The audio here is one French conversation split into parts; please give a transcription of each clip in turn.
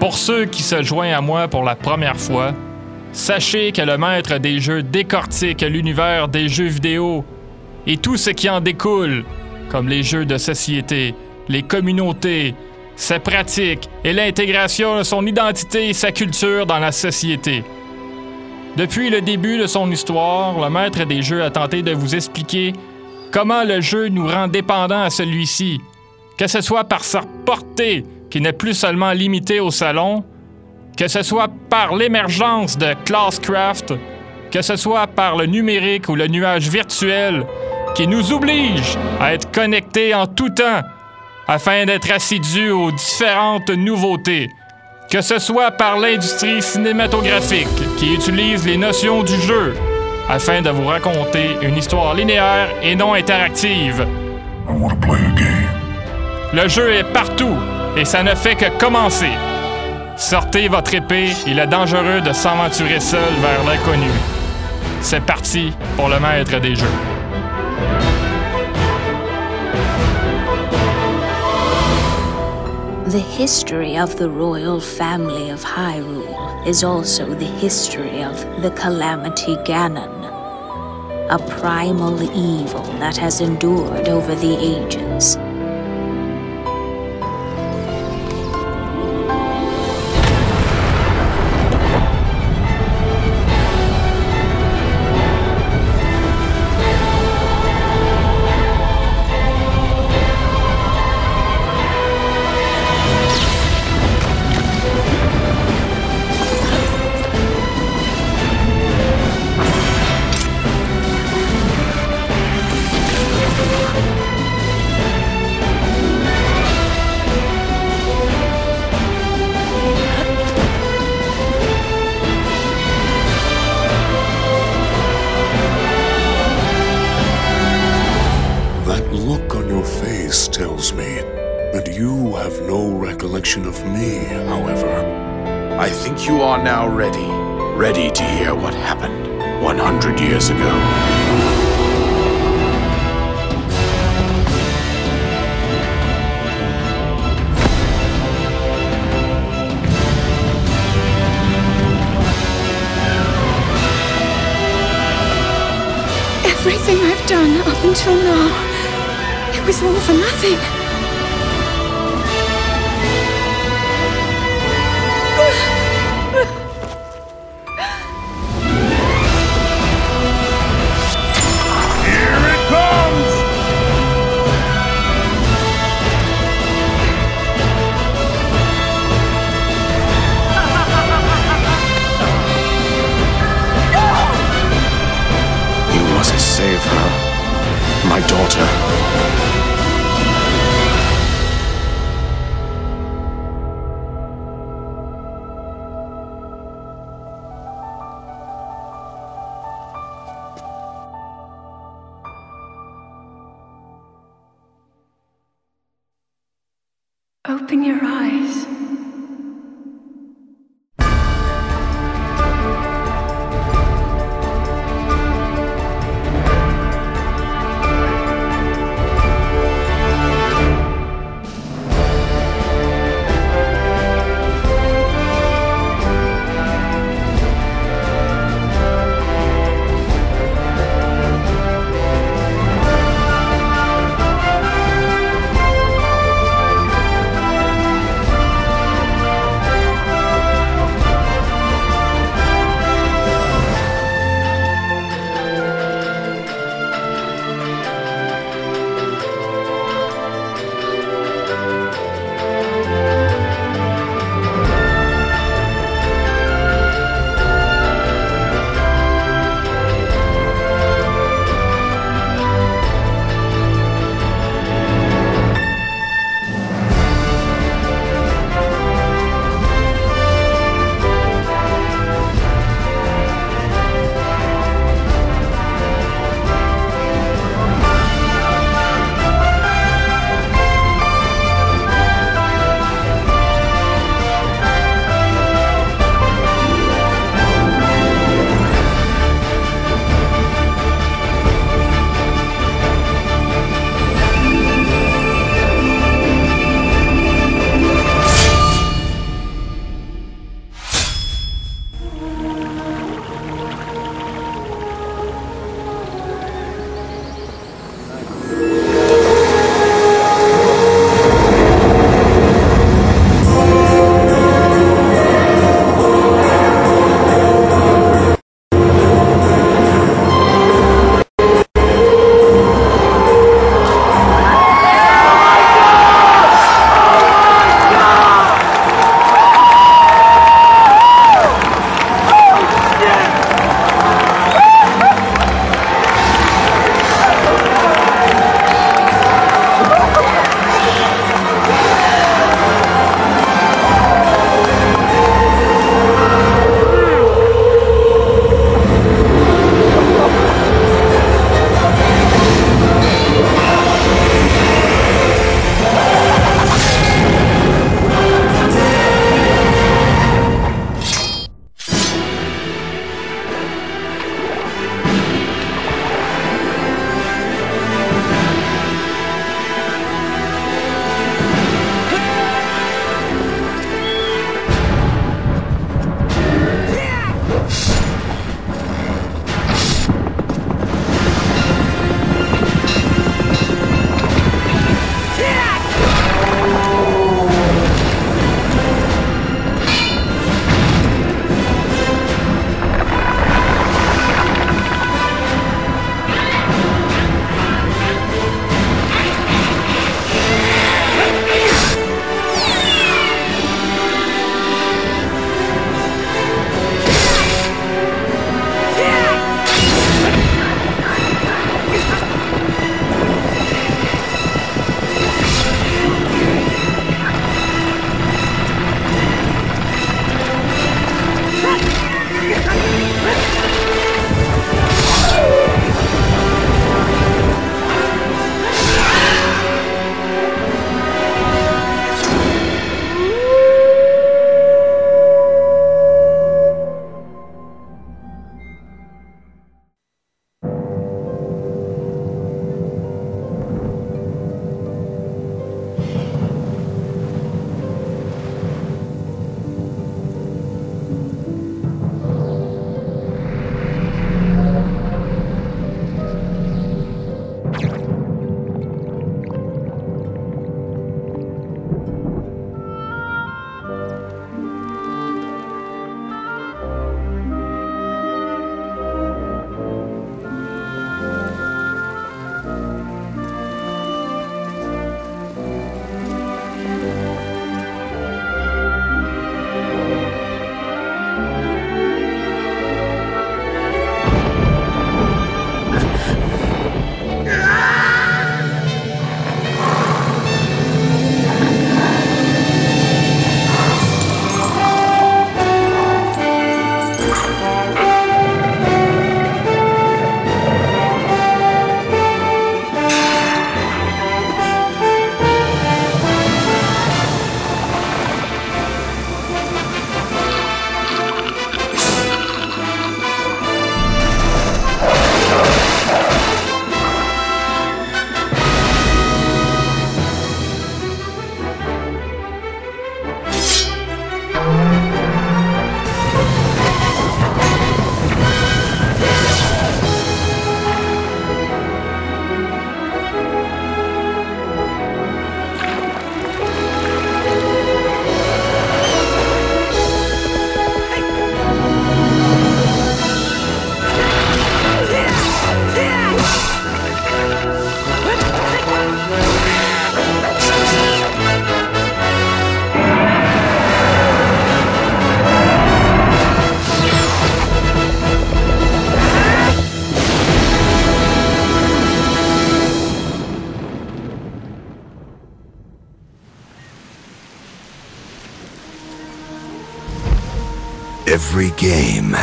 Pour ceux qui se joignent à moi pour la première fois, sachez que le maître des jeux décortique l'univers des jeux vidéo et tout ce qui en découle, comme les jeux de société, les communautés, ses pratiques et l'intégration de son identité et sa culture dans la société. Depuis le début de son histoire, le maître des jeux a tenté de vous expliquer comment le jeu nous rend dépendants à celui-ci, que ce soit par sa portée, qui n'est plus seulement limitée au salon, que ce soit par l'émergence de Classcraft, que ce soit par le numérique ou le nuage virtuel, qui nous oblige à être connectés en tout temps afin d'être assidus aux différentes nouveautés, que ce soit par l'industrie cinématographique qui utilise les notions du jeu afin de vous raconter une histoire linéaire et non interactive. Le jeu est partout et ça ne fait que commencer. Sortez votre épée, il est dangereux de s'aventurer seul vers l'inconnu. C'est parti pour le maître des jeux. The history of the royal family of Hyrule is also the history of the Calamity Ganon, a primal evil that has endured over the ages.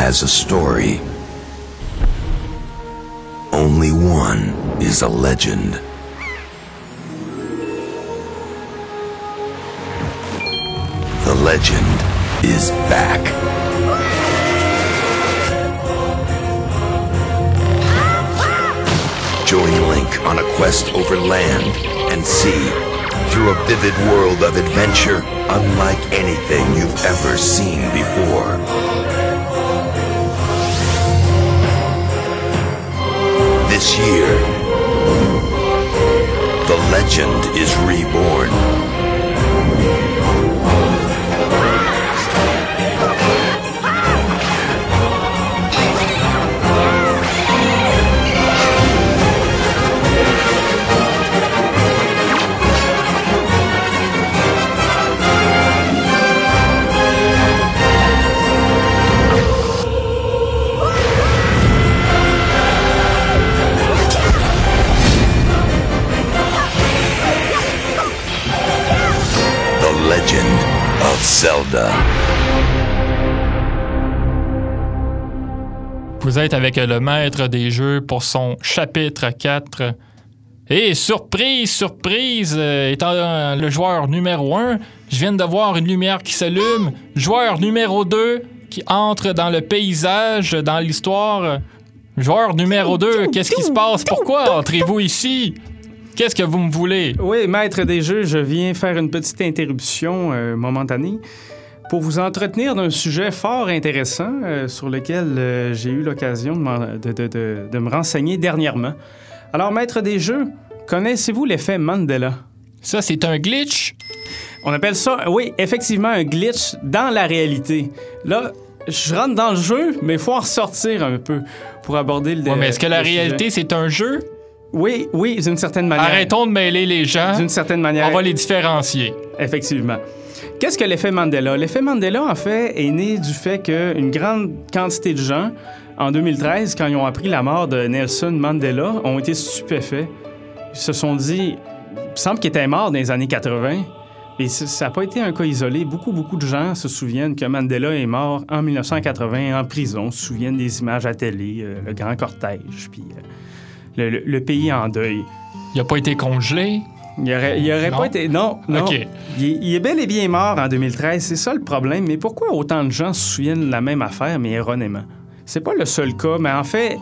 Has a story. Only one is a legend. The legend is back. Join Link on a quest over land and sea through a vivid world of adventure unlike anything you've ever seen before. This year, the legend is reborn. Vous êtes avec le maître des jeux pour son chapitre 4. Et surprise, surprise, euh, étant le joueur numéro 1, je viens de voir une lumière qui s'allume. Joueur numéro 2 qui entre dans le paysage, dans l'histoire. Joueur numéro 2, qu'est-ce qui se passe? Pourquoi entrez-vous ici? Qu'est-ce que vous me voulez? Oui, maître des jeux, je viens faire une petite interruption euh, momentanée pour vous entretenir d'un sujet fort intéressant euh, sur lequel euh, j'ai eu l'occasion de, m'en- de- de- de- de me renseigner dernièrement. Alors, maître des jeux, connaissez-vous l'effet Mandela? Ça, c'est un glitch? On appelle ça, oui, effectivement, un glitch dans la réalité. Là, je rentre dans le jeu, mais il faut en ressortir un peu pour aborder le Ouais, mais est-ce que la sujet. réalité, c'est un jeu? Oui, oui, d'une certaine manière. Arrêtons de mêler les gens. D'une certaine manière. On va les différencier. Effectivement. Qu'est-ce que l'effet Mandela? L'effet Mandela, en fait, est né du fait qu'une grande quantité de gens, en 2013, quand ils ont appris la mort de Nelson Mandela, ont été stupéfaits. Ils se sont dit, il me semble qu'il était mort dans les années 80. Et ça n'a pas été un cas isolé. Beaucoup, beaucoup de gens se souviennent que Mandela est mort en 1980 en prison, se souviennent des images à télé, euh, le grand cortège, puis euh, le- le- le pays en deuil. Il a pas été congelé? Il aurait, il aurait pas été. Non, non. Il, est- il est bel et bien mort en 2013, c'est ça le problème. Mais pourquoi autant de gens se souviennent de la même affaire, mais erronément? C'est pas le seul cas, mais en fait,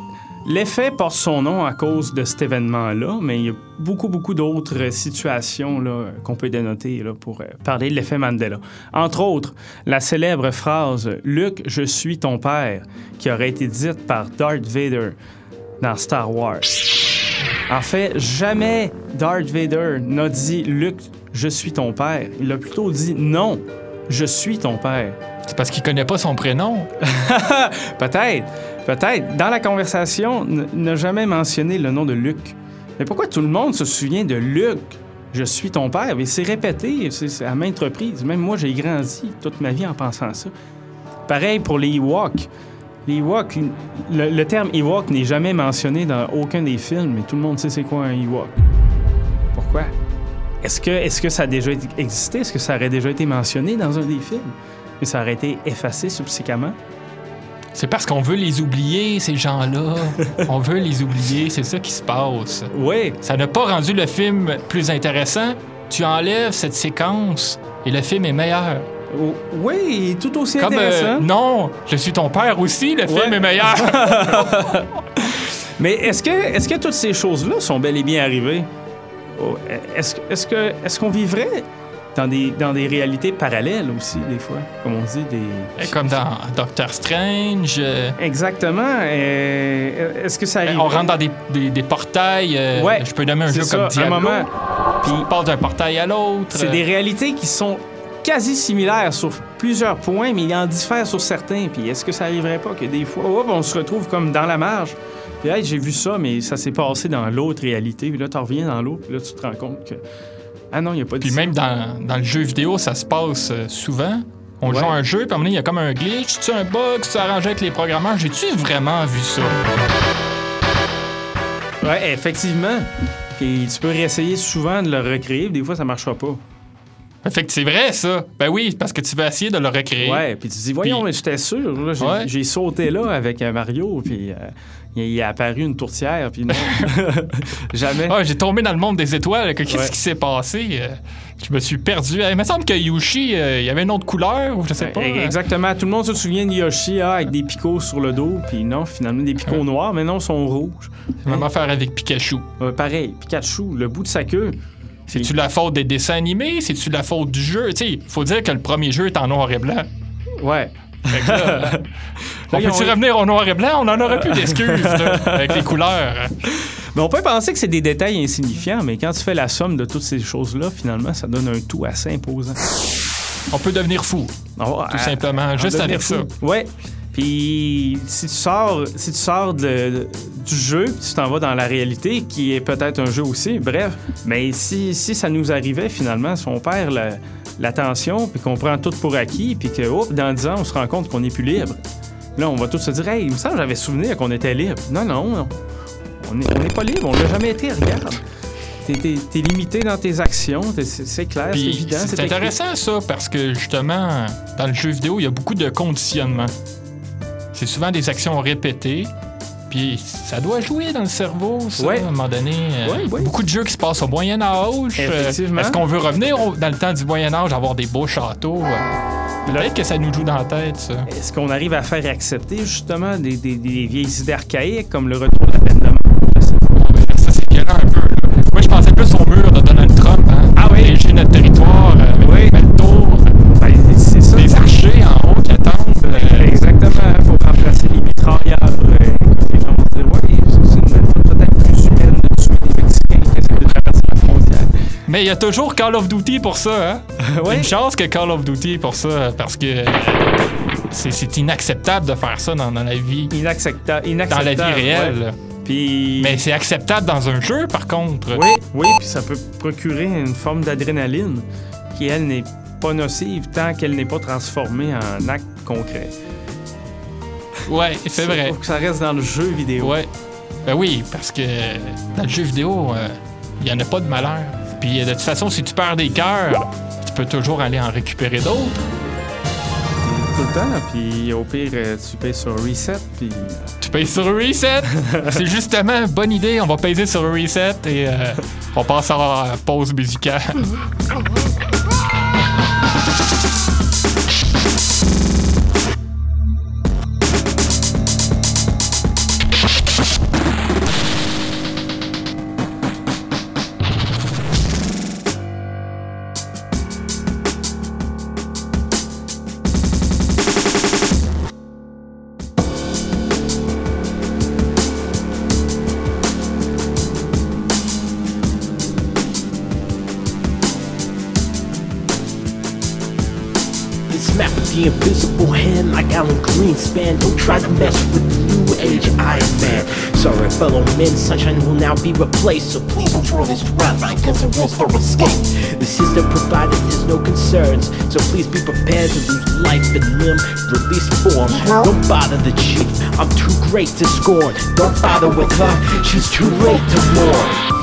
l'effet porte son nom à cause de cet événement-là, mais il y a beaucoup, beaucoup d'autres situations qu'on peut dénoter là, pour euh, parler de l'effet Mandela. Entre autres, la célèbre phrase Luke, je suis ton père, qui aurait été dite par Darth Vader dans Star Wars. En fait, jamais Darth Vader n'a dit Luke, je suis ton père. Il a plutôt dit non, je suis ton père. C'est parce qu'il connaît pas son prénom. Peut-être, peut-être. Dans la conversation, n'a jamais mentionné le nom de Luke. Mais pourquoi tout le monde se souvient de Luke Je suis ton père? Mais c'est répété c'est- c'est à maintes reprises. Même moi, j'ai grandi toute ma vie en pensant ça. Pareil pour les Ewoks. Les Ewoks, le, le terme Ewok n'est jamais mentionné dans aucun des films, mais tout le monde sait c'est quoi un Ewok. Pourquoi? Est-ce que, est que ça a déjà existé? Est-ce que ça aurait déjà été mentionné dans un des films? Mais ça aurait été effacé subséquemment? C'est parce qu'on veut les oublier, ces gens-là. On veut les oublier, c'est ça qui se passe. Oui, Ça n'a pas rendu le film plus intéressant. Tu enlèves cette séquence et le film est meilleur. O- Oui, tout aussi Comme euh, intéressant. non, je suis ton père aussi, le film est meilleur. Mais est-ce que, est que toutes ces choses-là sont bel et bien arrivées? Oh, Est-ce est qu'on vivrait dans des, dans des réalités parallèles aussi, des fois? Comme on dit, des... Comme dans Doctor Strange. euh, Exactement. Euh, Est-ce que ça arrive? on rentre dans des, des- des portails. euh, Ouais, je peux nommer un jeu ça, comme un Diablo. moment. Puis il passe d'un portail à l'autre. C'est des réalités qui sont quasi similaires sur plusieurs points, mais il en diffère sur certains. Puis est-ce que ça arriverait pas que des fois, hop, on se retrouve comme dans la marge? Puis hey, j'ai vu ça, mais ça s'est passé dans l'autre réalité. Puis là, tu reviens dans l'autre, puis là, tu te rends compte que. Ah non, il n'y a pas de. Puis même dans, dans le jeu vidéo, ça se passe euh, souvent. On Ouais. joue à un jeu, puis à un moment il y a comme un glitch, tu un bug, tu arrangé avec les programmeurs. J'ai-tu vraiment vu ça? Ouais, effectivement. Puis tu peux réessayer souvent de le recréer, puis des fois, ça marchera pas. Fait que c'est vrai, ça. Ben oui, parce que tu vas essayer de le recréer. Ouais, puis tu dis, voyons, mais j'étais sûr. là, J'ai Ouais. j'ai sauté là avec euh, Mario, puis euh, il, est apparu une tourtière, puis non. Jamais. Ah, j'ai tombé dans le monde des étoiles. que Qu'est-ce Ouais. qui s'est passé? Euh, Je me suis perdu. Il me semble que Yoshi, euh, il y avait une autre couleur, ou je sais pas. Euh, Exactement. Tout le monde se souvient de Yoshi ah, avec des picots sur le dos, puis non, finalement, des picots noirs, mais non, ils sont rouges. Même affaire avec Pikachu. Euh, pareil, Pikachu, le bout de sa queue. C'est-tu la faute des dessins animés? C'est-tu la faute du jeu? Sais, faut dire que le premier jeu est en noir et blanc. Ouais. Là, on ont- peut-tu revenir au noir et blanc? On en aurait plus d'excuses, avec les couleurs. Mais on peut penser que c'est des détails insignifiants, mais quand tu fais la somme de toutes ces choses-là, finalement, ça donne un tout assez imposant. On peut devenir fou. Tout simplement, juste avec ça. Ouais. Puis si tu sors, si tu sors de- du jeu, tu t'en vas dans la réalité, qui est peut-être un jeu aussi, bref. Mais si, si ça nous arrivait finalement, si on perd la- l'attention, puis qu'on prend tout pour acquis, puis que dans 10 ans, on se rend compte qu'on n'est plus libre. Là, on va tous se dire, hey, il me semble j'avais souvenir qu'on était libre. Non, non, non. On n'est pas libre, on l'a jamais été, regarde. T'es, t'es- t'es limité dans tes actions, t'es- c'est, c'est clair, c'est évident. c'est écrit. intéressant ça parce que justement, dans le jeu vidéo, il y a beaucoup de conditionnement. C'est souvent des actions répétées. Puis ça doit jouer dans le cerveau, ça, Ouais. à un moment donné. Euh, Ouais. Beaucoup de jeux qui se passent au Moyen Âge. Euh, Effectivement. Est-ce qu'on veut revenir au- dans le temps du Moyen Âge, avoir des beaux châteaux? Euh, Peut-être que ça nous joue dans la tête, ça. Est-ce qu'on arrive à faire accepter justement des, des- des vieilles idées archaïques comme le retour de la peine de mort? Je sais pas. Ça, c'est violent un peu. Là. Moi, je pensais plus au mur de Donald Trump. Hein? Ah oui? Protéger notre territoire euh, avec Oui. des belles tours, Ben, c'est ça. des archers en haut qui attendent. euh, Exactement. Il faut remplacer les mitrailleurs. euh, comme les gens vont dire, ouais, c'est une méthode peut-être plus humaine de tuer des Mexicains qui essaient de traverser la frontière. Mais il y a toujours Call of Duty pour ça, hein? Ouais. Une chance que Call of Duty pour ça, parce que c'est inacceptable de faire ça dans, dans la vie, Inaccepta- dans inacceptable. la vie réelle. ouais. Puis. Mais c'est acceptable dans un jeu, par contre. Oui, oui, puis ça peut procurer une forme d'adrénaline qui, elle, n'est pas nocive tant qu'elle n'est pas transformée en acte concret. Ouais, c'est vrai. Faut que ça reste dans le jeu vidéo. Ouais. Ben oui, parce que dans le jeu vidéo, euh, il y en a pas de malheur. Puis euh, de toute façon, si tu perds des cœurs, tu peux toujours aller en récupérer d'autres. Tout le temps, puis au pire, euh, tu payes sur reset, puis. Tu payes sur Reset. c'est justement une bonne idée. On va payer sur Reset et euh, on passe à la pause musicale. the invisible hand like Alan Greenspan. Don't try to mess with the new age Iron Man. Sorry, fellow men, sunshine will now be replaced. So please enjoy this rap because there is no escape. The system provided there's no concerns. So please be prepared to lose life and limb. Release form. Don't bother the chief. I'm too great to scorn. Don't bother with her. She's too late to mourn.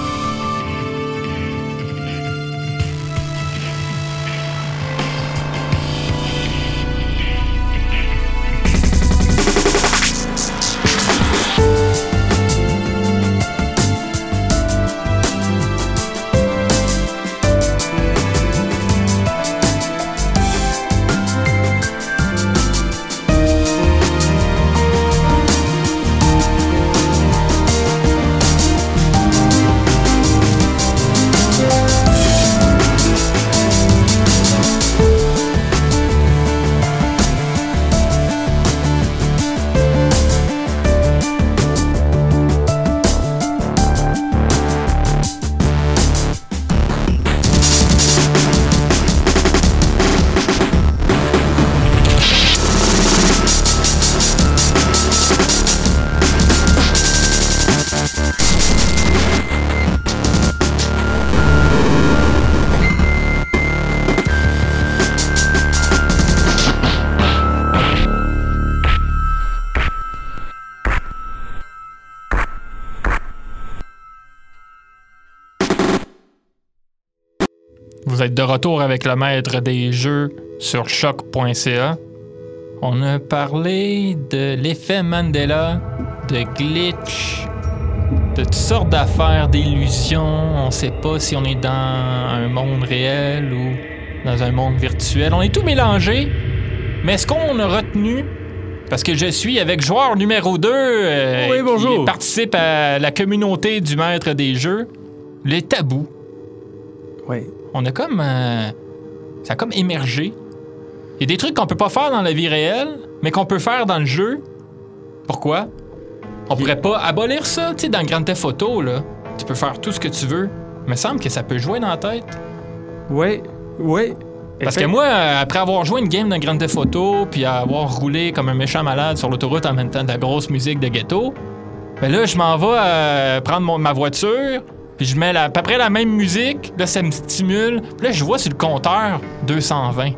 Retour avec le maître des jeux sur choc.ca. On a parlé de l'effet Mandela, de glitch, de toutes sortes d'affaires, d'illusions. On sait pas si on est dans un monde réel ou dans un monde virtuel. On est tout mélangé. Mais ce qu'on a retenu, parce que je suis avec joueur numéro 2 Oui, bonjour. qui participe à la communauté du maître des jeux, les tabous. Oui. On a comme. euh, ça a comme émergé. Il y a des trucs qu'on peut pas faire dans la vie réelle, mais qu'on peut faire dans le jeu. Pourquoi? On pourrait pas abolir ça, tu sais, dans Grand Theft Auto, là. Tu peux faire tout ce que tu veux. Il me semble que ça peut jouer dans la tête. Oui, oui. Parce que moi, euh, après avoir joué une game dans Grand Theft Auto, puis avoir roulé comme un méchant malade sur l'autoroute en même temps de la grosse musique de ghetto, ben là, je m'en vais euh, prendre mon- ma voiture, puis je mets la- à peu près la même musique, là, ça me stimule, puis là, je vois sur le compteur 220.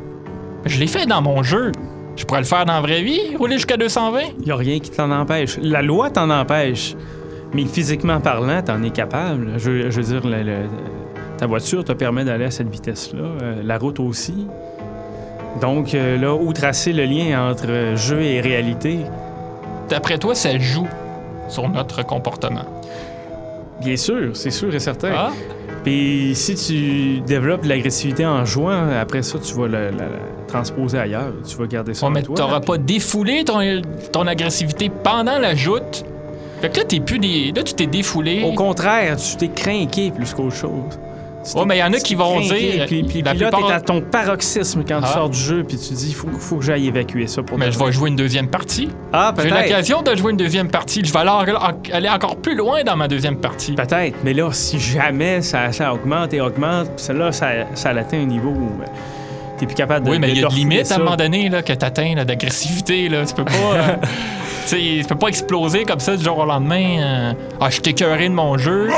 Je l'ai fait dans mon jeu. Je pourrais le faire dans la vraie vie, rouler jusqu'à 220. Il n'y a rien qui t'en empêche. La loi t'en empêche. Mais physiquement parlant, t'en es capable. Je, je veux dire, le- le- ta voiture te permet d'aller à cette vitesse-là. euh, la route aussi. Donc, euh, là, où tracer le lien entre jeu et réalité? D'après toi, ça joue sur notre comportement. Bien sûr, c'est sûr et certain. Ah? Puis si tu développes l'agressivité en jouant, après ça, tu vas la, la- la transposer ailleurs. Tu vas garder ça Ouais, en mais t'auras pas défoulé ton, ton agressivité pendant la joute. Fait que là, t'es plus des. Là, tu t'es défoulé. Au contraire, tu t'es craqué plus qu'autre chose. Ouais, mais y en a qui vont dire, Puis, puis- la puis là, plupart- t'es à ton paroxysme quand Ah. tu sors du jeu, puis tu dis, il faut, faut que j'aille évacuer ça pour Mais je vais jouer une deuxième partie. Ah, J'ai peut-être. l'occasion de jouer une deuxième partie. Je vais aller, aller encore plus loin dans ma deuxième partie. Peut-être. Mais là, si jamais ça, ça augmente et augmente, puis là, ça, ça atteint un niveau où euh, t'es plus capable de Oui, mais il y a limites ça. à un moment donné là, que t'atteins d'agressivité. Là. Tu peux pas. sais, tu peux pas exploser comme ça du jour au lendemain. euh, ah, je suis écœuré de mon jeu.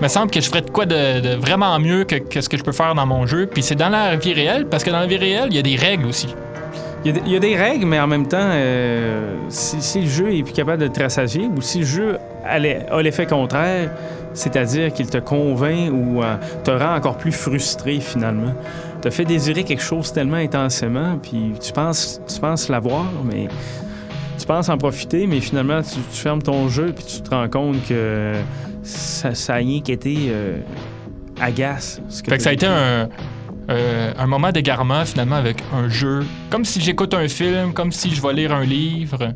Il me semble que je ferais de quoi de, vraiment mieux que, ce que je peux faire dans mon jeu. Puis c'est dans la vie réelle, parce que dans la vie réelle, il y a des règles aussi. Il y, a, des- il règles, mais en même temps, euh, si, le jeu est plus capable de te rassasier ou si le jeu a l'effet contraire, c'est-à-dire qu'il te convainc ou euh, te rend encore plus frustré finalement, te fait désirer quelque chose tellement intensément, puis tu penses, tu penses l'avoir, mais tu penses en profiter, mais finalement, tu, tu fermes ton jeu puis tu te rends compte que ça, ça a rien qu'été euh, agace. ce Fait que ça a été un, euh, un moment d'égarement finalement avec un jeu. Comme si j'écoute un film, comme si je vais lire un livre.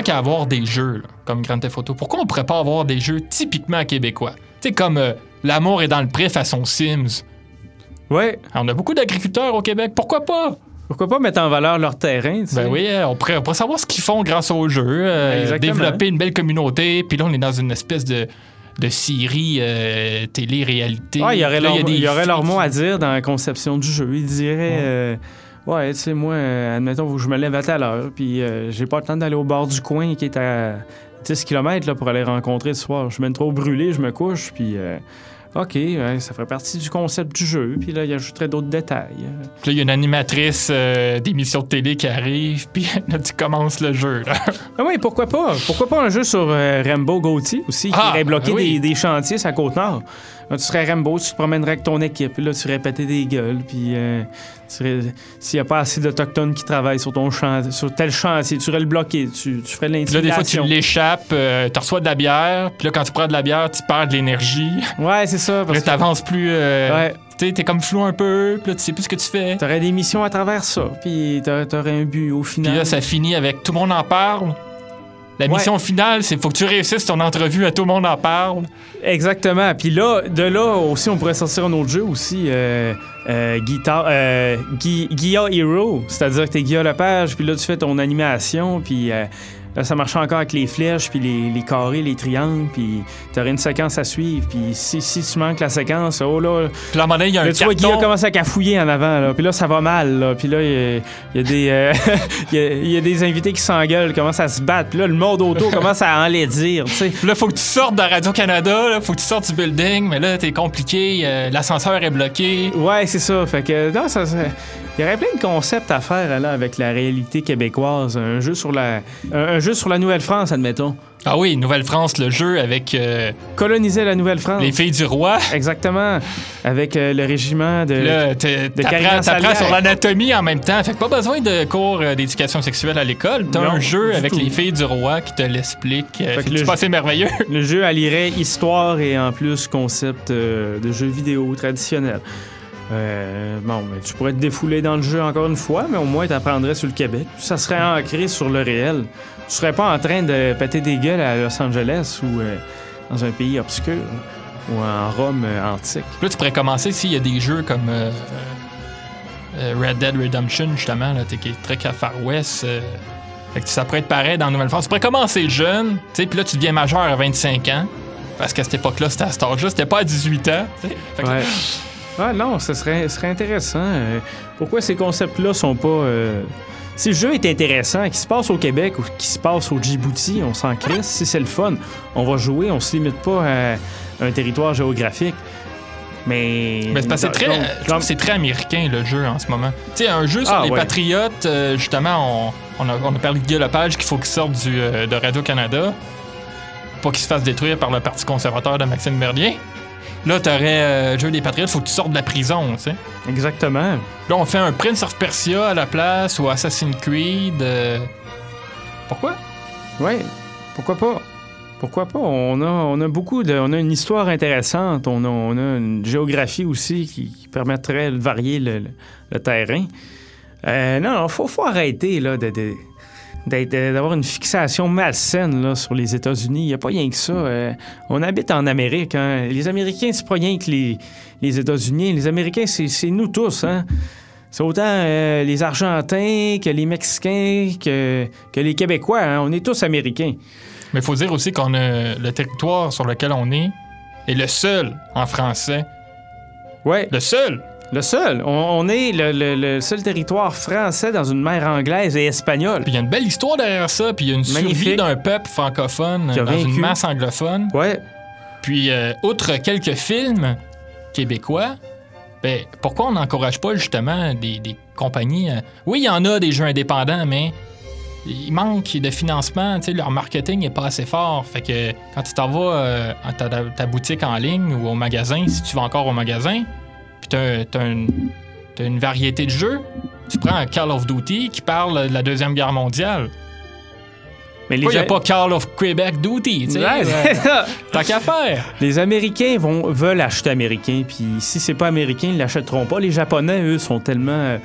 Tant qu'à avoir des jeux là, comme Grand Theft Auto, pourquoi on pourrait pas avoir des jeux typiquement québécois? Tu sais, comme euh, L'amour est dans le pré façon Sims. Ouais. On a beaucoup d'agriculteurs au Québec, pourquoi pas? Pourquoi pas mettre en valeur leur terrain, tu sais? Ben oui, euh, on pourrait, on pourrait savoir ce qu'ils font grâce au jeu, euh, développer une belle communauté, puis là, on est dans une espèce de, de série euh, télé-réalité. Ouais, il y aurait, Là, leur, a des il y aurait leur filles mot à dire dans la conception du jeu. Ils diraient, euh, ouais, tu sais, moi, euh, admettons, je me lève à telle heure, puis euh, j'ai pas le temps d'aller au bord du coin qui est à 10 km là, pour aller rencontrer ce soir. Je suis même trop brûlé, je me couche, puis euh, OK, ouais, ça ferait partie du concept du jeu, puis là, il ajouterait d'autres détails. Puis là, il y a une animatrice euh, d'émission de télé qui arrive, puis là, tu commences le jeu. Là. Ah oui, pourquoi pas? Pourquoi pas un jeu sur euh, Rambo Gauthier aussi, qui Ah, irait bloquer oui. des, des chantiers la Côte-Nord? Là, tu serais Rambo, tu te promènerais avec ton équipe, puis là, tu péter des gueules, puis euh, tu serais- s'il n'y a pas assez d'Autochtones qui travaillent sur ton champ, sur tel chantier, tu irais le bloquer, tu, tu ferais de Puis là, des fois, tu l'échappes, euh, tu reçois de la bière, puis là, quand tu prends de la bière, tu perds de l'énergie. Ouais, c'est ça, Puis parce là, t'avances plus. euh, Ouais. Tu t'es comme flou un peu, puis là, tu sais plus ce que tu fais. T'aurais des missions à travers ça, puis t'a- t'aurais un but au Puis final. là, ça finit avec tout le monde en parle. La Ouais. mission finale, c'est faut que tu réussisses ton entrevue à tout le monde en parle. Exactement. Puis là, de là aussi, on pourrait sortir un autre jeu aussi, euh, euh, Guitar, euh, Gui- Guilla Hero. C'est-à-dire que t'es Guilla Lepage, puis là, tu fais ton animation, puis là, ça marche encore avec les flèches, puis les, les carrés, les triangles, puis t'aurais une séquence à suivre. Puis si, si tu manques la séquence, oh là, Puis là, il y a un là, tu vois carton. commence à cafouiller en avant, là, puis là, ça va mal, là, puis là, il y a- y, a des, euh, il y a- a des invités qui s'engueulent, commencent à se battre, puis là, le monde autour commence à enlaidir, tu sais. Puis là, faut que tu sortes de Radio-Canada, là, faut que tu sortes du building, mais là, t'es compliqué, euh, l'ascenseur est bloqué. Ouais, c'est ça. Fait que non, ça, ça- il y aurait plein de concepts à faire là, avec la réalité québécoise. Un jeu sur la, un, jeu sur la Nouvelle-France, admettons. Ah oui, Nouvelle-France, le jeu avec euh, Coloniser la Nouvelle-France. les filles du roi. Exactement. Avec euh, le régiment de. Là, t'apprends sur l'anatomie en même temps. Fait que pas besoin de cours euh, d'éducation sexuelle à l'école. T'as un jeu avec tout. les filles du roi qui te l'explique. Fait que c'est pas assez merveilleux. Le jeu allierait histoire et en plus concept euh, de jeu vidéo traditionnel. Euh, bon, ben, tu pourrais te défouler dans le jeu encore une fois, mais au moins tu apprendrais sur le Québec. Ça serait ancré sur le réel. Tu serais pas en train de péter des gueules à Los Angeles ou euh, dans un pays obscur ou en Rome euh, antique. Là, tu pourrais commencer s'il y a des jeux comme euh, Red Dead Redemption, justement, là, t'es- qui est très Far West. fait que ça pourrait être pareil dans Nouvelle-France. Tu pourrais commencer jeune, tu sais, puis là, tu deviens majeur à 25 ans. Parce qu'à cette époque-là, c'était à cet âge-là, c'était pas à 18 ans. Fait que- Ouais. Ouais, non, ce serait, ce serait intéressant. Euh, pourquoi ces concepts-là sont pas. euh, Si le jeu est intéressant, qu'il se passe au Québec ou qu'il se passe au Djibouti, on s'en crisse. Si c'est le fun, on va jouer, on se limite pas à un territoire géographique. Mais. Mais c'est très, Donc, c'est très américain le jeu en ce moment. Tu sais, un jeu sur Ah, les ouais. patriotes, euh, justement, on, on a, on a parlé de Guy Lepage qu'il faut qu'il sorte du, de Radio-Canada, pas qu'il se fasse détruire par le Parti conservateur de Maxime Bernier. Là, t'aurais euh, jeu des patriotes, faut que tu sortes de la prison, tu sais. Exactement. Là, on fait un Prince of Persia à la place ou Assassin's Creed. euh, Pourquoi? Oui, pourquoi pas? Pourquoi pas? On a, on a beaucoup de. On a une histoire intéressante, on a, on a une géographie aussi qui, qui permettrait de varier le, le- le terrain. Euh, non, il faut, faut arrêter là, de, d'avoir une fixation malsaine là, sur les États-Unis. Il n'y a pas rien que ça. Euh, on habite en Amérique. hein. Les Américains, c'est pas rien que les, les États-Unis. Les Américains, c'est, nous tous. Hein? C'est autant euh, les Argentins que les Mexicains que, que les Québécois. hein. On est tous Américains. Mais il faut dire aussi qu'on a le territoire sur lequel on est est le seul en français. Ouais, Le seul! Le seul. On, on est le, le- le seul territoire français dans une mer anglaise et espagnole. Puis il y a une belle histoire derrière ça, puis il y a une survie Magnifique. d'un peuple francophone dans une masse anglophone. Ouais, Puis, euh, outre quelques films québécois, ben, pourquoi on n'encourage pas justement des, des compagnies... euh, Oui, il y en a des jeux indépendants, mais il manque de financement, leur marketing n'est pas assez fort. Fait que quand tu t'en vas euh, à ta, ta boutique en ligne ou au magasin, si tu vas encore au magasin, t'as, t'as une, t'as une variété de jeux, tu prends un Call of Duty qui parle de la Deuxième Guerre mondiale. mais les, il n'y a pas Call of Quebec Duty, tu sais? Ouais, c'est ça. Tant qu'à faire. les Américains vont, veulent acheter américain, puis si c'est pas américain, ils l'achèteront pas. Les Japonais, eux, sont tellement euh,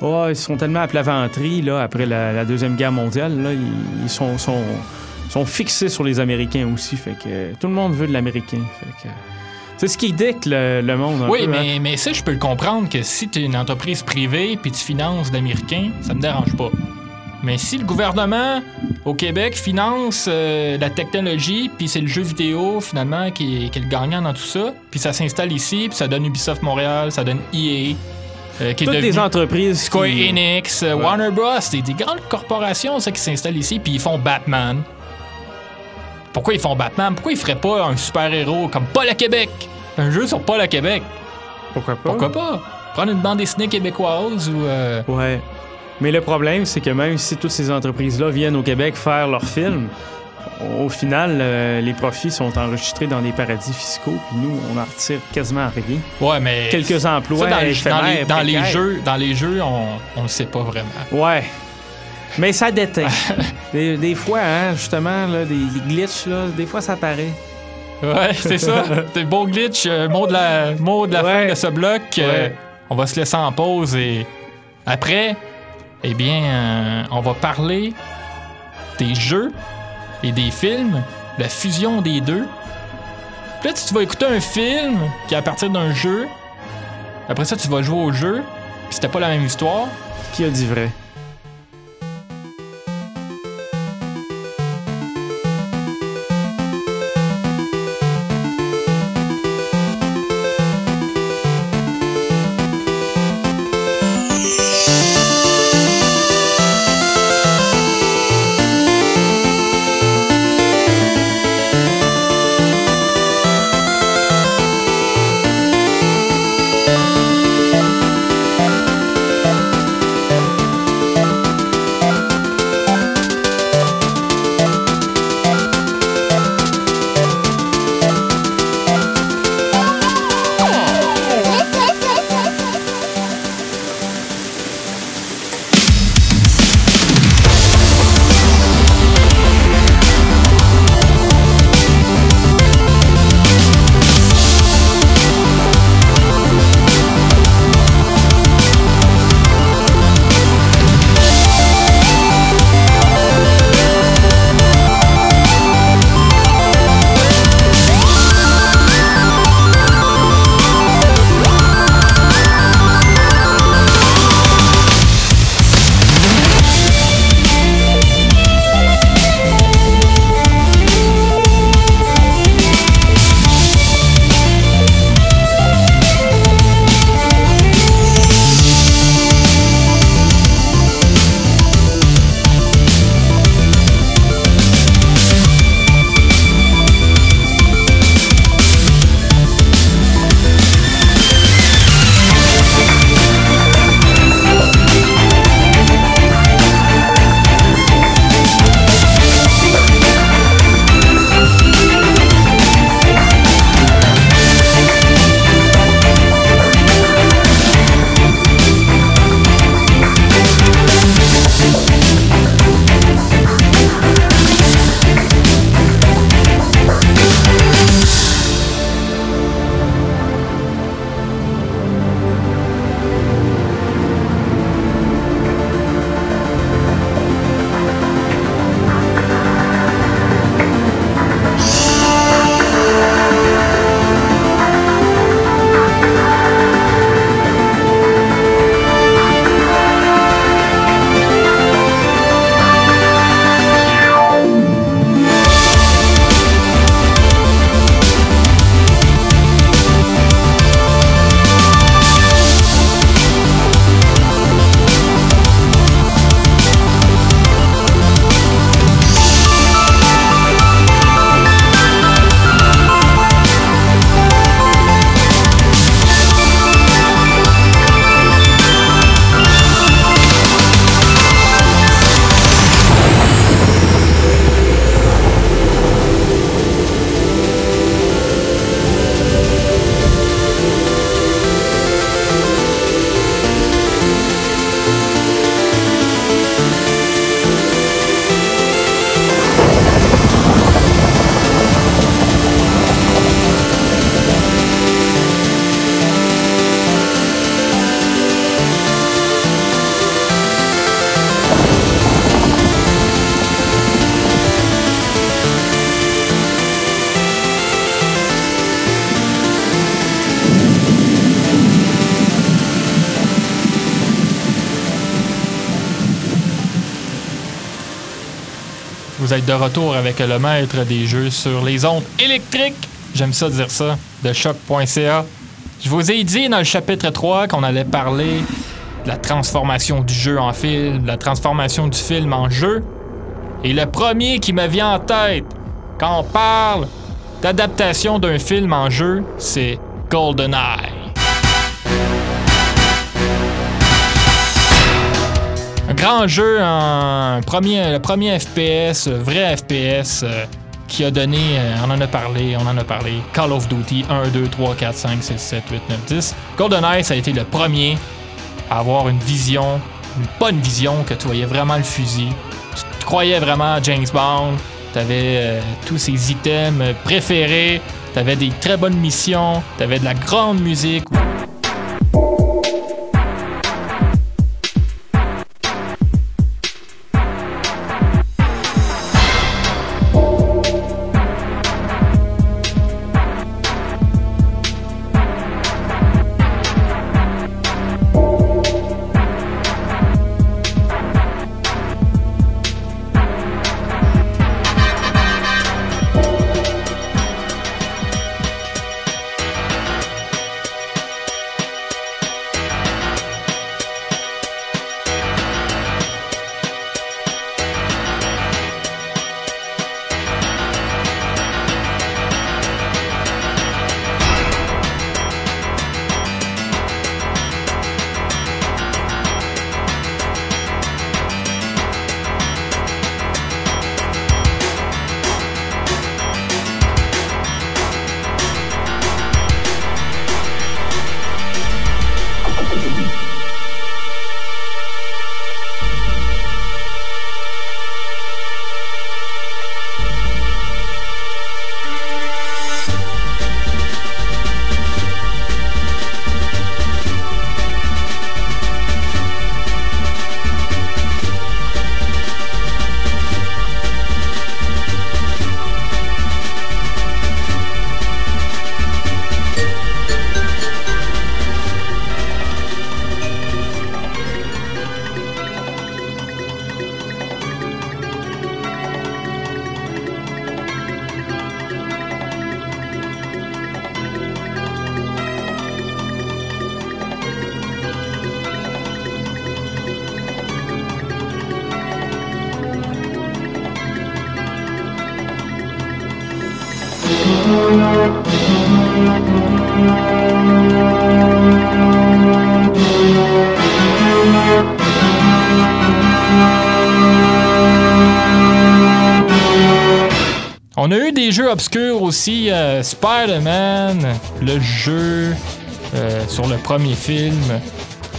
Oh, ils sont tellement à plat là, après la, la Deuxième Guerre mondiale, là, ils, ils sont, sont, sont fixés sur les Américains aussi. Fait que tout le monde veut de l'Américain. Fait que... C'est ce qui dicte le, le monde. un Oui, peu, hein. mais, ça, je peux le comprendre que si tu es une entreprise privée puis tu finances l'américain, ça me dérange pas. Mais si le gouvernement au Québec finance euh, la technologie, puis c'est le jeu vidéo finalement qui est, qui est le gagnant dans tout ça, puis ça s'installe ici, puis ça donne Ubisoft Montréal, ça donne EA, euh, qui Toutes les entreprises. Square qui- Enix, euh, Ouais. Warner Bros, c'est des grandes corporations ça, qui s'installent ici, puis ils font Batman. Pourquoi ils font Batman? Pourquoi ils feraient pas un super-héros comme Paul à Québec? Un jeu sur Paul à Québec? Pourquoi pas? Pourquoi pas? Prendre une bande dessinée québécoise ou. euh, Ouais. Mais le problème, c'est que même si toutes ces entreprises-là viennent au Québec faire leurs films, au final, euh, les profits sont enregistrés dans des paradis fiscaux, puis nous, on en retire quasiment rien. Ouais, mais. Quelques emplois ça, dans, les- dans les, dans les précaires. jeux, dans les jeux, on, on le sait pas vraiment. Ouais. Mais ça déteint. des, des fois, hein, justement, là, des, des glitches, là, des fois, ça paraît. Ouais, c'est ça. C'est beau glitch. euh, mot de la, mot de la Ouais. fin de ce bloc. euh, Ouais. on va se laisser en pause et après, eh bien, euh, on va parler des jeux et des films, la fusion des deux. Puis là, tu vas écouter un film qui est à partir d'un jeu. Après ça, tu vas jouer au jeu. Puis c'était pas la même histoire. Qui a dit vrai? De retour avec le maître des jeux sur les ondes électriques. J'aime ça dire ça, de choc.ca. Je vous ai dit dans le chapitre 3 qu'on allait parler de la transformation du jeu en film, de la transformation du film en jeu. Et le premier qui me vient en tête quand on parle d'adaptation d'un film en jeu, c'est GoldenEye. Grand jeu, en premier, le premier FPS, euh, vrai FPS, euh, qui a donné, euh, on en a parlé, on en a parlé, Call of Duty 1, 2, 3, 4, 5, 6, 7, 8, 9, 10. GoldenEye, ça a été le premier à avoir une vision, une bonne vision, que tu voyais vraiment le fusil. Tu, croyais vraiment à James Bond, tu avais tous ses items préférés, tu avais des très bonnes missions, tu avais de la grande musique. Jeux aussi, euh, Spider-Man, le jeu euh, sur le premier film.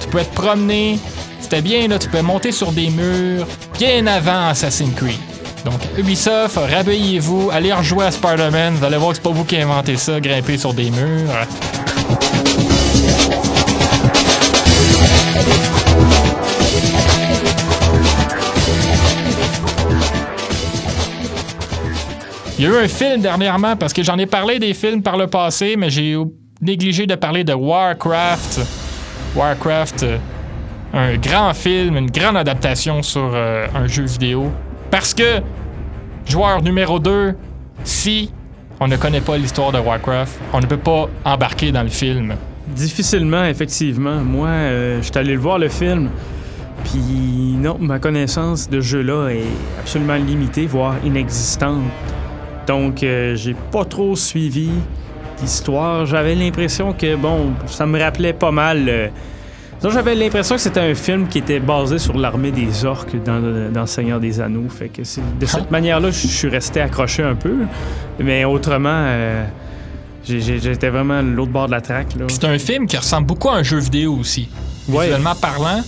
Tu pouvais te promener, c'était bien là, tu pouvais monter sur des murs bien avant Assassin's Creed. Donc Ubisoft, réveillez-vous, allez rejouer à Spider-Man, vous allez voir que c'est pas vous qui inventé ça, grimper sur des murs. Il y a eu un film dernièrement, parce que j'en ai parlé des films par le passé, mais j'ai négligé de parler de Warcraft. Warcraft, euh, un grand film, une grande adaptation sur euh, un jeu vidéo. Parce que, joueur numéro 2, si on ne connaît pas l'histoire de Warcraft, on ne peut pas embarquer dans le film. Difficilement, effectivement. Moi, euh, je suis allé le voir le film. Puis non, ma connaissance de jeu-là est absolument limitée, voire inexistante. Donc, euh, j'ai pas trop suivi l'histoire. J'avais l'impression que, bon, ça me rappelait pas mal. euh, donc, j'avais l'impression que c'était un film qui était basé sur l'armée des orques dans, dans Seigneur des Anneaux. Fait que de cette manière-là, je suis resté accroché un peu. Mais autrement, euh, j'étais vraiment l'autre bord de la traque. C'est un film qui ressemble beaucoup à un jeu vidéo aussi. Ouais. Visuellement parlant,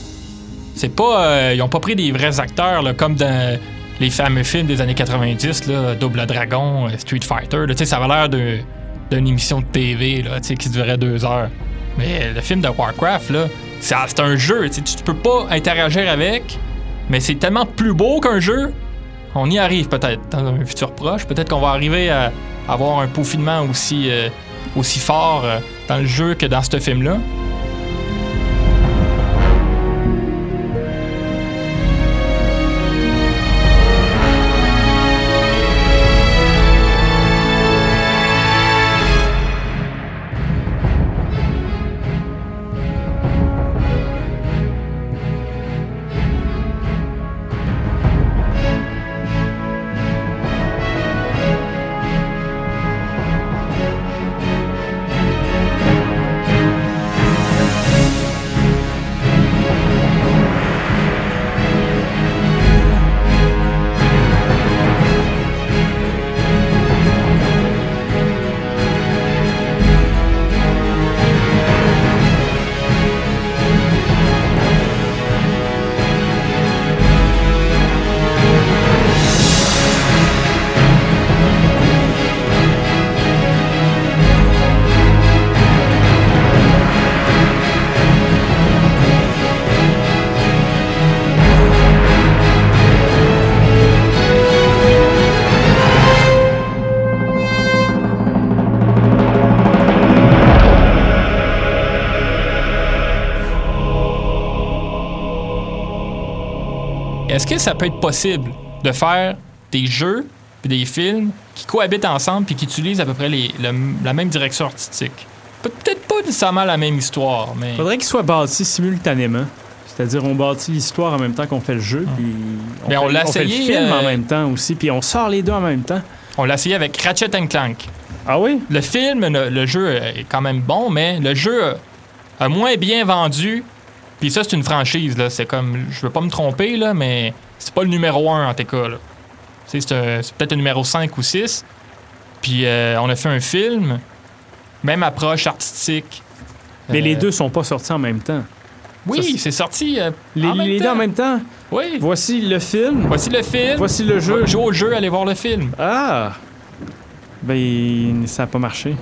c'est pas. euh, ils ont pas pris des vrais acteurs là, comme dans les fameux films des années 90, là, Double Dragon, euh, Street Fighter. ça avait l'air d'une émission de TV qui durait deux heures. Mais le film de Warcraft, c'est un jeu. tu peux pas interagir avec, mais c'est tellement plus beau qu'un jeu. On y arrive peut-être dans un futur proche. Peut-être qu'on va arriver à avoir un peaufinement aussi, euh, fort euh, dans le jeu que dans ce film-là. Ça peut être possible de faire des jeux puis des films qui cohabitent ensemble puis qui utilisent à peu près les- le- la même direction artistique? Peut-être pas nécessairement la même histoire, mais... Faudrait qu'ils soient bâtis simultanément. C'est-à-dire, on bâtit l'histoire en même temps qu'on fait le jeu, puis on, Mais fait, on l'a fait le essayé, film en euh, même temps aussi, puis on sort les deux en même temps. On l'a essayé avec Ratchet Clank. Ah oui? Le film, le, le jeu est quand même bon, mais le jeu a moins bien vendu. Puis ça, c'est une franchise, là. C'est comme... Je veux pas me tromper, là, mais c'est pas le numéro 1 en sais, C'est peut-être le numéro 5 ou 6. Puis euh, on a fait un film, même approche artistique. Mais Euh, les deux sont pas sortis en même temps. Oui, c'est sorti euh, Les, en même les deux en même temps? Oui. Voici le film. Voici le film. Voici le jeu. Jouez au jeu, allez voir le film. Ah! Ben, ça a pas marché.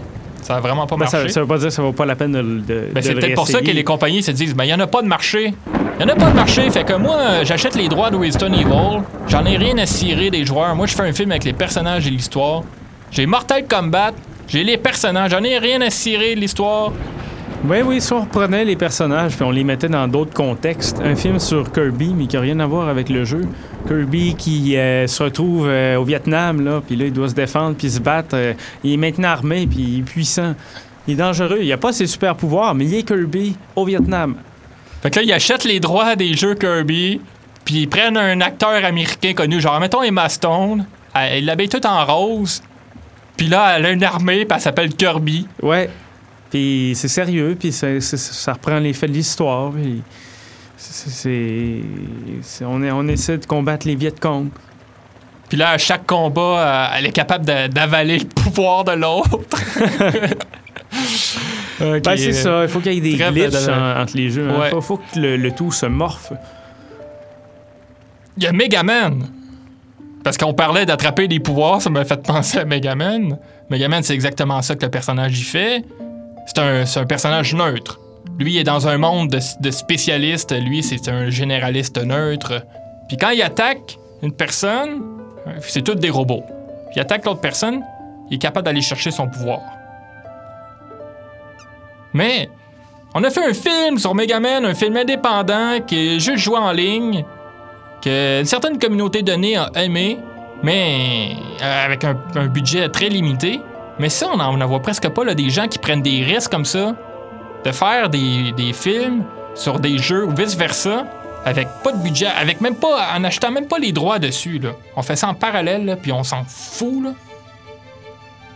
Ça a vraiment pas Ben, marché. ça, ça veut pas dire que ça vaut pas la peine de, le- de, Ben, de c'est peut-être pour ça que les compagnies se disent, ben, il n'y en a pas de marché. Il n'y en a pas de marché. Fait que moi, j'achète les droits de Winston Evil. J'en ai rien à cirer des joueurs. Moi, je fais un film avec les personnages et l'histoire. J'ai Mortal Kombat. J'ai les personnages. J'en ai rien à cirer de l'histoire. Oui, oui, si on reprenait les personnages puis on les mettait dans d'autres contextes. Un film sur Kirby, mais qui n'a rien à voir avec le jeu. Kirby qui euh, se retrouve euh, au Vietnam, là, puis là, il doit se défendre puis se battre. Euh, il est maintenant armé, puis il est puissant. Il est dangereux. Il a pas ses super pouvoirs, mais il est Kirby au Vietnam. Fait que là, ils achètent les droits des jeux Kirby. Puis ils prennent un acteur américain connu, genre, mettons Emma Stone. Elle- Ils l'habillent tout en rose. Puis là, elle a une armée, puis elle s'appelle Kirby. Ouais. Puis c'est sérieux, puis c'est- ça reprend les faits de l'histoire. puis c'est- on, est- on essaie de combattre les Viet Cong. Puis là, à chaque combat, euh, elle est capable d'avaler le pouvoir de l'autre. Ben, c'est ça, il faut qu'il y ait des glitches en- entre les jeux. Il Ouais. faut, faut que le, le tout se morphe. Il y a Megaman. Parce qu'on parlait d'attraper des pouvoirs, ça m'a fait penser à Megaman. Megaman, c'est exactement ça que le personnage y fait. C'est un, personnage neutre. Lui, il est dans un monde de, spécialistes. Lui, c'est un généraliste neutre. Puis quand il attaque une personne, c'est tous des robots. Il attaque l'autre personne, il est capable d'aller chercher son pouvoir. Mais on a fait un film sur Megaman, un film indépendant qui est juste joué en ligne, que une certaine communauté donnée a aimé, mais avec un budget très limité. Mais ça, on n'en voit presque pas là, des gens qui prennent des risques comme ça, de faire des, des films sur des jeux ou vice-versa, avec pas de budget, avec même pas, en achetant même pas les droits dessus. Là. On fait ça en parallèle, puis on s'en fout. Là.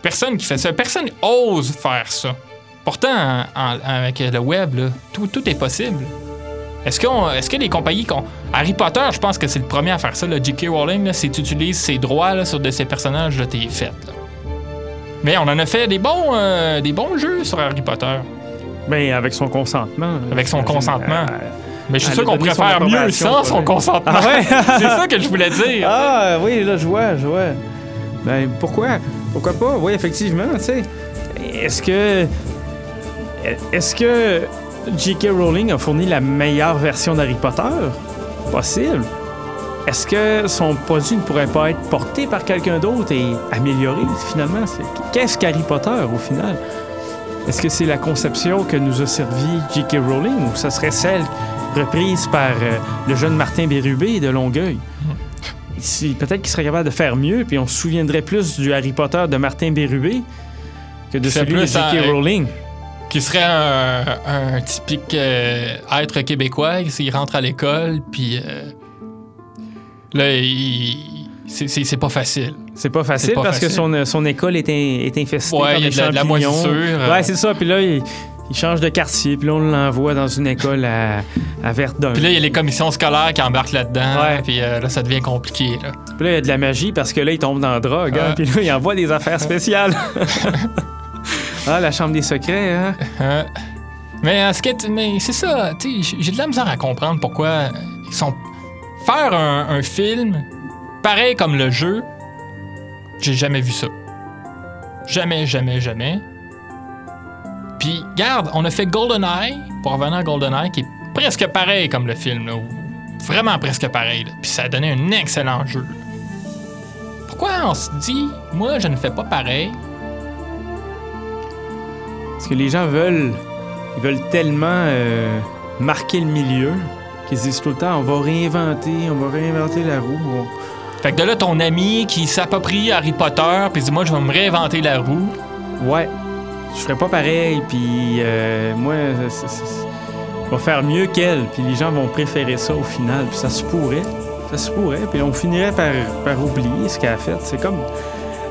Personne qui fait ça. Personne ose faire ça. Pourtant, avec le web, tout, tout est possible. Est-ce, qu'on, est-ce que les compagnies. qu'on- Harry Potter, je pense que c'est le premier à faire ça. Le J.K. Rowling, si tu utilises ses droits là, sur de ses personnages, t'es fait. là. Mais on en a fait des bons, euh, des bons jeux sur Harry Potter. Ben, avec son consentement. Avec son consentement. Euh, Mais je suis sûr qu'on faire mieux sans son consentement. Ah ouais? c'est ça que je voulais dire. Ah oui, là, je vois, je vois. Ben, pourquoi? Pourquoi pas? Oui, effectivement, tu sais. Est-ce que... Est-ce que J.K. Rowling a fourni la meilleure version d'Harry Potter? Possible. Est-ce que son produit ne pourrait pas être porté par quelqu'un d'autre et amélioré, finalement? Qu'est-ce qu'Harry Potter, au final? Est-ce que c'est la conception que nous a servi J.K. Rowling ou ça serait celle reprise par euh, le jeune Martin Bérubé de Longueuil? Si- Peut-être qu'il serait capable de faire mieux, puis on se souviendrait plus du Harry Potter de Martin Bérubé que de celui de J.K. Rowling. Qui serait un, un typique euh, être québécois. Il rentre à l'école, puis euh, là, il- c'est- pas facile. C'est pas facile pas parce que son, euh, son école est, in- est infestée Ouais, par il y a des de la- de la champignons. moisissure, euh. Ouais, c'est ça. Puis là, il, il change de quartier, puis là, on l'envoie dans une école à, à Verdun. Puis là, il y a les commissions scolaires qui embarquent là-dedans, Ouais. puis euh, là, ça devient compliqué. Là. Puis là, il y a de la magie parce que là, il tombe dans la drogue. hein, Ouais. puis là, il envoie des affaires spéciales. ah, la chambre des secrets, hein? Hein? Mais, ce qui est- mais c'est ça, j'ai- de la misère à comprendre pourquoi ils sont. Faire un, film pareil comme le jeu, j'ai jamais vu ça. Jamais, jamais, jamais. Puis, garde, on a fait GoldenEye, pour revenir à GoldenEye, qui est presque pareil comme le film, vraiment presque pareil. Puis ça a donné un excellent jeu. Pourquoi on se dit, moi, je ne fais pas pareil? Parce que les gens veulent, ils veulent tellement euh, marquer le milieu qui se disent tout le temps on va réinventer, on va réinventer la roue. On- Fait que de là, ton ami qui s'approprie Harry Potter, puis dit Moi, je vais me réinventer la roue. Ouais, je ferais pas pareil, puis euh, moi, c'est- c'est- je vais faire mieux qu'elle, puis les gens vont préférer ça au final, puis ça se pourrait. Ça se pourrait, puis on finirait par, par oublier ce qu'elle a fait. C'est comme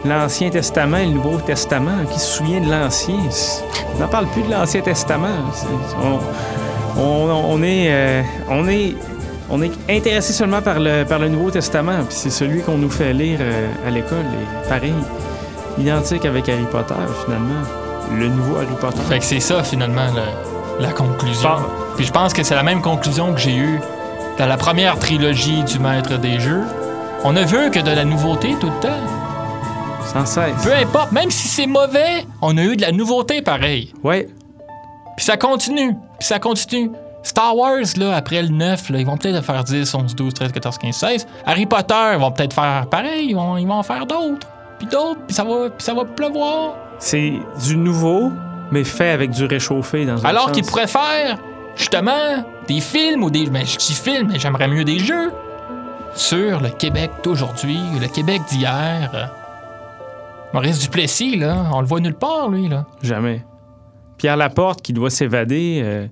l'Ancien Testament et le Nouveau Testament. Qui se souvient de l'Ancien On n'en parle plus de l'Ancien Testament. On, on- on est, euh, on est, on est intéressé seulement par le, par le Nouveau Testament, puis c'est celui qu'on nous fait lire euh, à l'école, et pareil, identique avec Harry Potter finalement. Le nouveau Harry Potter. Fait que c'est ça, finalement, le- la conclusion. Puis je pense que c'est la même conclusion que j'ai eue dans la première trilogie du Maître des Jeux. On a vu que de la nouveauté tout le temps. Sans cesse. Peu importe, même si c'est mauvais, on a eu de la nouveauté pareil. Ouais, Puis ça continue, puis ça continue. Star Wars, là, après le 9, là, ils vont peut-être faire 10, 11, 12, 13, 14, 15, 16. Harry Potter, ils vont peut-être faire pareil, ils vont, ils vont en faire d'autres. Puis d'autres, puis ça va, puis ça va pleuvoir. c'est du nouveau, mais fait avec du réchauffé dans Alors qu'ils pourraient faire, justement, des films ou des. Mais je dis films, mais j'aimerais mieux des jeux. Sur le Québec d'aujourd'hui, le Québec d'hier. Maurice Duplessis, là, on le voit nulle part, lui, là. Jamais. Pierre Laporte qui doit s'évader. euh,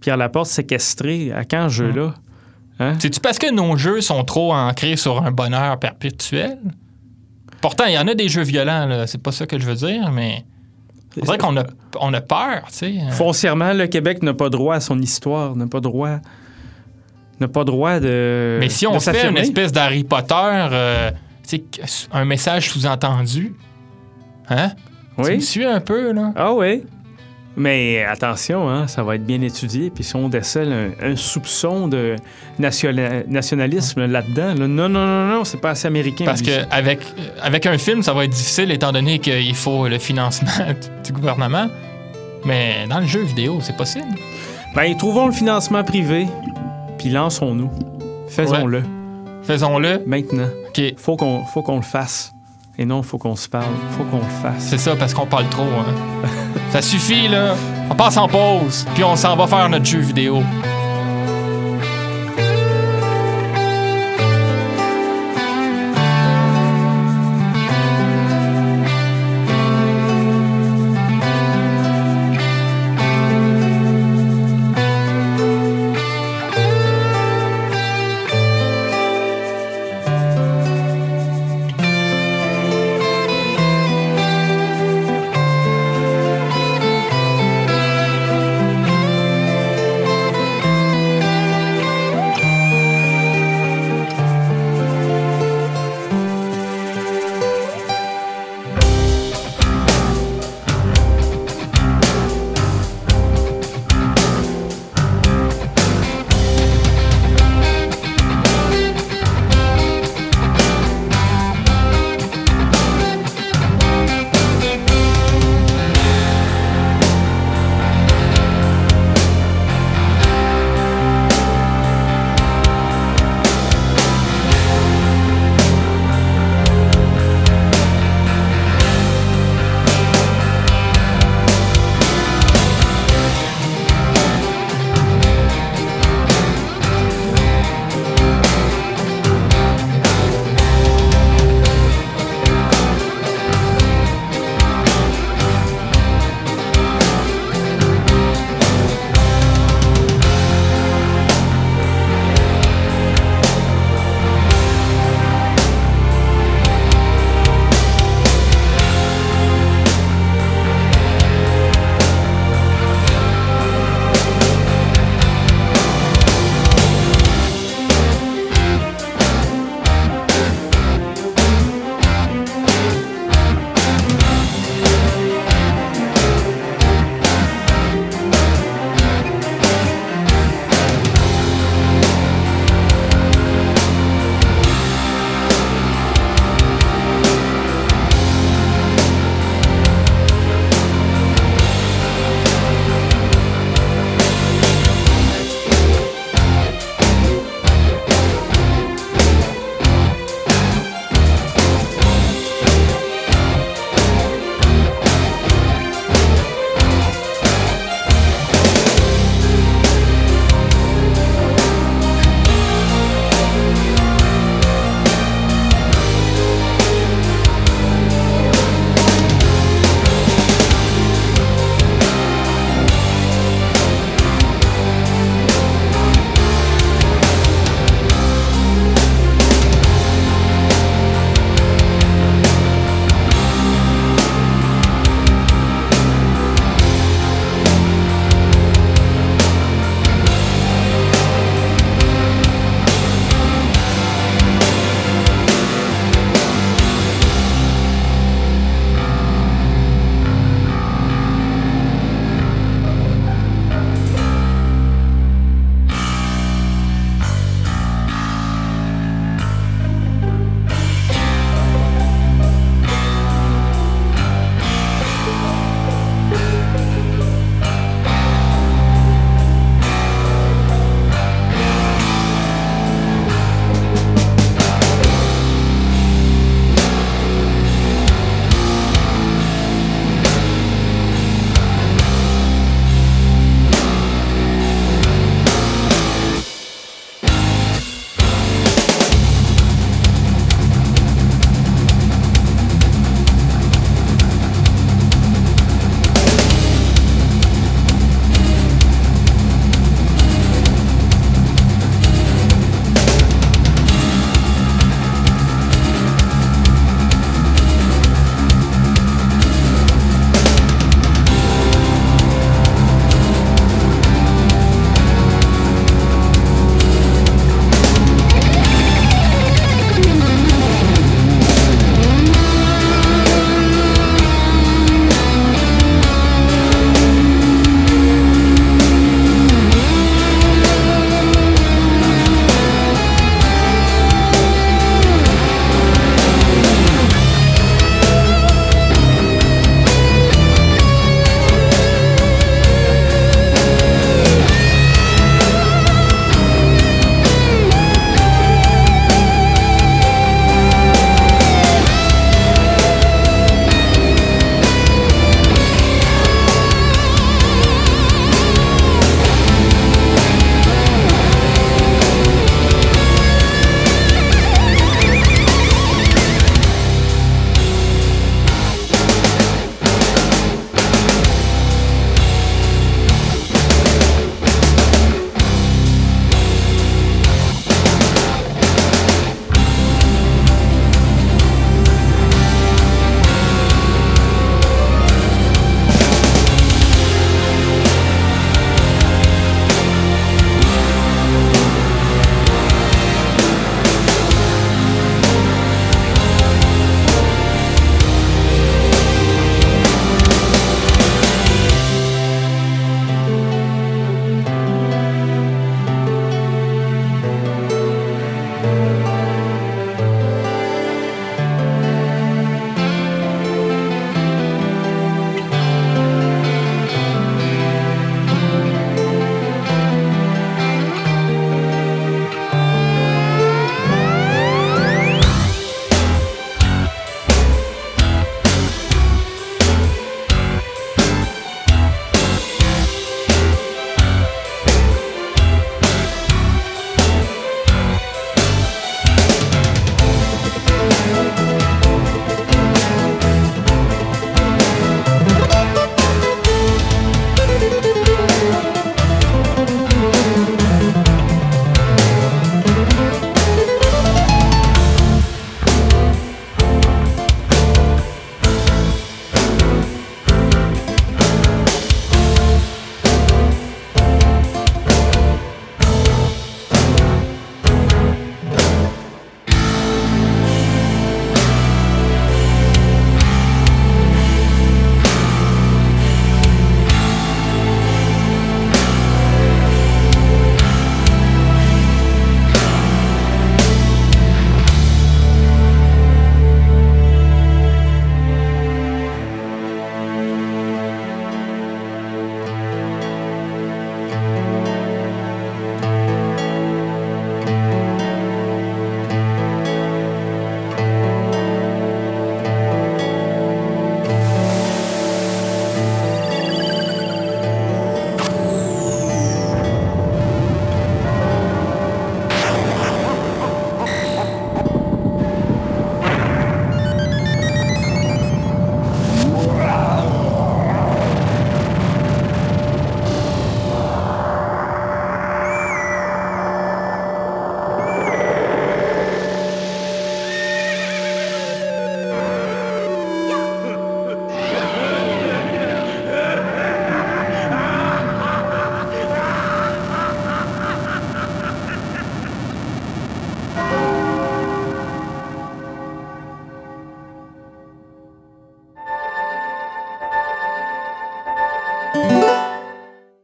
Pierre Laporte séquestré. À quand ce jeu-là? Hein? C'est-tu parce que nos jeux sont trop ancrés sur un bonheur perpétuel? Pourtant, il y en a des jeux violents, là. C'est pas ça que je veux dire, mais. On dirait qu'on a, on a peur, tu sais. Foncièrement, le Québec n'a pas droit à son histoire, n'a pas droit. N'a pas droit de. Mais si on fait une espèce d'Harry Potter, euh, un message sous-entendu, hein? Tu me Oui. suis un peu, là? Ah oui. Mais attention, hein, ça va être bien étudié. Puis si on décèle un, un soupçon de nationa- nationalisme là-dedans, là, non, non, non, non, c'est pas assez américain. Parce que avec, avec un film, ça va être difficile étant donné qu'il faut le financement du gouvernement. Mais dans le jeu vidéo, c'est possible. Ben, trouvons le financement privé, puis lançons-nous. Faisons-le. Faisons-le. Maintenant. OK. Faut qu'on faut qu'on le fasse. Et non, faut qu'on se parle. Faut qu'on le fasse. C'est ça, parce qu'on parle trop. Hein. ça suffit, là. On passe en pause, puis on s'en va faire notre jeu vidéo.